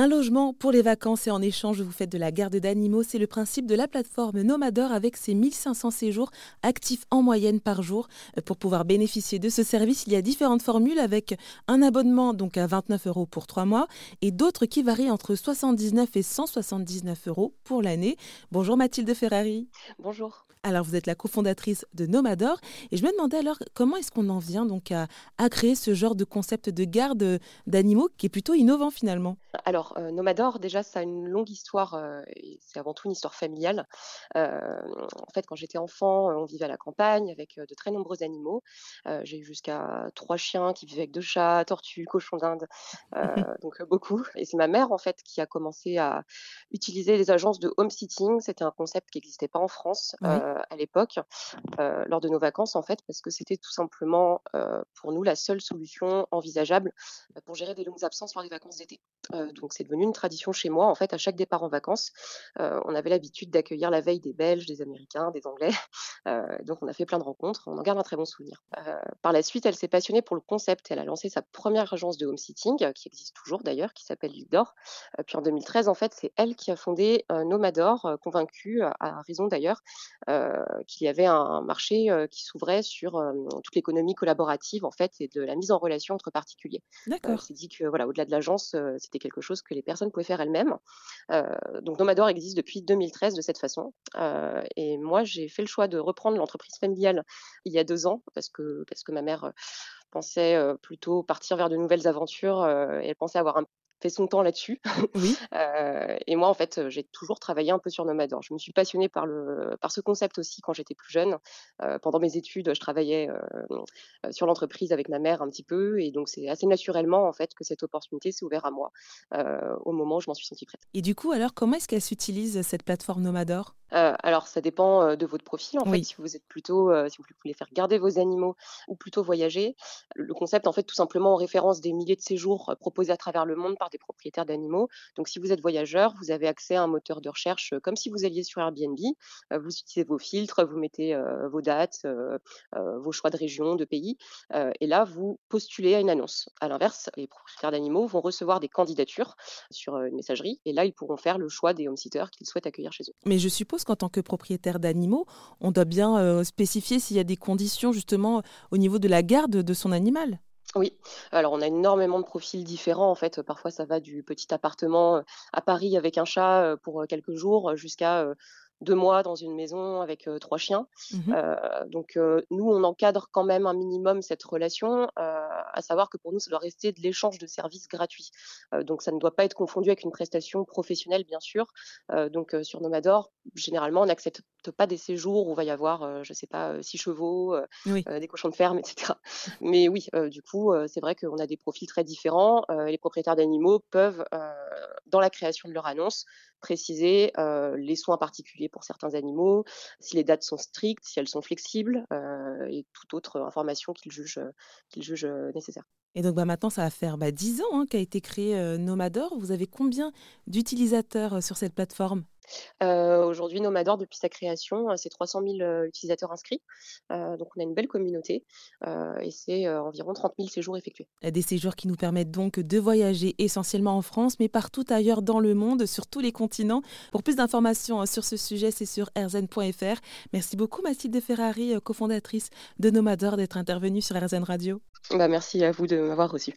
Un logement pour les vacances et en échange, vous faites de la garde d'animaux. C'est le principe de la plateforme Nomador avec ses 1500 séjours actifs en moyenne par jour. Pour pouvoir bénéficier de ce service, il y a différentes formules avec un abonnement donc à 29 euros pour trois mois et d'autres qui varient entre 79 et 179 euros pour l'année. Bonjour Mathilde Ferrari. Bonjour. Alors vous êtes la cofondatrice de Nomador et je me demandais alors comment est-ce qu'on en vient donc à, créer ce genre de concept de garde d'animaux qui est plutôt innovant finalement? Alors euh, Nomador déjà ça a une longue histoire euh, c'est avant tout une histoire familiale. Euh, en fait quand j'étais enfant on vivait à la campagne avec de très nombreux animaux. J'ai eu jusqu'à trois chiens qui vivaient avec deux chats, tortues, cochons d'Inde, donc beaucoup. Et c'est ma mère en fait qui a commencé à utiliser les agences de home sitting. C'était un concept qui n'existait pas en France. Euh, à l'époque, euh, lors de nos vacances, en fait, parce que c'était tout simplement euh, pour nous la seule solution envisageable pour gérer des longues absences lors des vacances d'été. Donc c'est devenu une tradition chez moi. En fait, à chaque départ en vacances, on avait l'habitude d'accueillir la veille des Belges, des Américains, des Anglais. donc on a fait plein de rencontres. On en garde un très bon souvenir. par la suite, elle s'est passionnée pour le concept. Elle a lancé sa première agence de home sitting, qui existe toujours d'ailleurs, qui s'appelle Lidor. puis en 2013, en fait, c'est elle qui a fondé Nomador, convaincue, à raison d'ailleurs, euh, qu'il y avait un marché euh, qui s'ouvrait sur euh, toute l'économie collaborative en fait et de la mise en relation entre particuliers. D'accord. s'est dit que voilà, au-delà de l'agence, c'était quelque chose que les personnes pouvaient faire elles-mêmes. donc Nomador existe depuis 2013 de cette façon. et moi, j'ai fait le choix de reprendre l'entreprise familiale il y a deux ans parce que parce que ma mère pensait plutôt partir vers de nouvelles aventures elle pensait avoir un fait son temps là-dessus. Oui. euh, et moi, en fait, j'ai toujours travaillé un peu sur Nomador. Je me suis passionnée par, le, par ce concept aussi quand j'étais plus jeune. Euh, pendant mes études, je travaillais euh, sur l'entreprise avec ma mère un petit peu. Et donc, c'est assez naturellement, en fait, que cette opportunité s'est ouverte à moi au moment où je m'en suis sentie prête. Et du coup, alors, comment est-ce qu'elle s'utilise, cette plateforme Nomador? Euh, alors, ça dépend de votre profil. En fait, si vous êtes plutôt, euh, si vous voulez faire garder vos animaux ou plutôt voyager, le concept, en fait, tout simplement en référence des milliers de séjours proposés à travers le monde par des propriétaires d'animaux. Donc, si vous êtes voyageur, vous avez accès à un moteur de recherche comme si vous alliez sur Airbnb. vous utilisez vos filtres, vous mettez vos dates, vos choix de région, de pays, et là, vous postulez à une annonce. À l'inverse, les propriétaires d'animaux vont recevoir des candidatures sur une messagerie, et là, ils pourront faire le choix des home-sitters qu'ils souhaitent accueillir chez eux. Mais je suppose qu'en tant que propriétaire d'animaux, on doit bien euh, spécifier s'il y a des conditions justement au niveau de la garde de son animal. Oui, alors on a énormément de profils différents en fait. Parfois ça va du petit appartement euh, à Paris avec un chat euh, pour quelques jours jusqu'à deux mois dans une maison avec trois chiens. Mmh donc nous, on encadre quand même un minimum cette relation, à savoir que pour nous, ça doit rester de l'échange de services gratuits. donc ça ne doit pas être confondu avec une prestation professionnelle, bien sûr. donc sur Nomador, généralement, on n'accepte pas des séjours où il va y avoir, je sais pas, six chevaux, des cochons de ferme, etc. Mais oui, du coup, c'est vrai qu'on a des profils très différents. les propriétaires d'animaux peuvent, dans la création de leur annonce, préciser les soins particuliers pour certains animaux, si les dates sont strictes, si elles sont flexibles, et toute autre information qu'ils jugent, jugent nécessaire. Et donc bah, maintenant, ça va faire bah, 10 ans hein, qu'a été créé Nomador. Vous avez combien d'utilisateurs sur cette plateforme? euh, aujourd'hui, Nomador, depuis sa création, euh, c'est 300 000 euh, utilisateurs inscrits. donc, on a une belle communauté et c'est environ 30 000 séjours effectués. Des séjours qui nous permettent donc de voyager essentiellement en France, mais partout ailleurs dans le monde, sur tous les continents. Pour plus d'informations sur ce sujet, c'est sur rzn.fr. Merci beaucoup, Mathilde Ferrari, cofondatrice de Nomador, d'être intervenue sur RZN Radio. Bah, merci à vous de m'avoir reçu.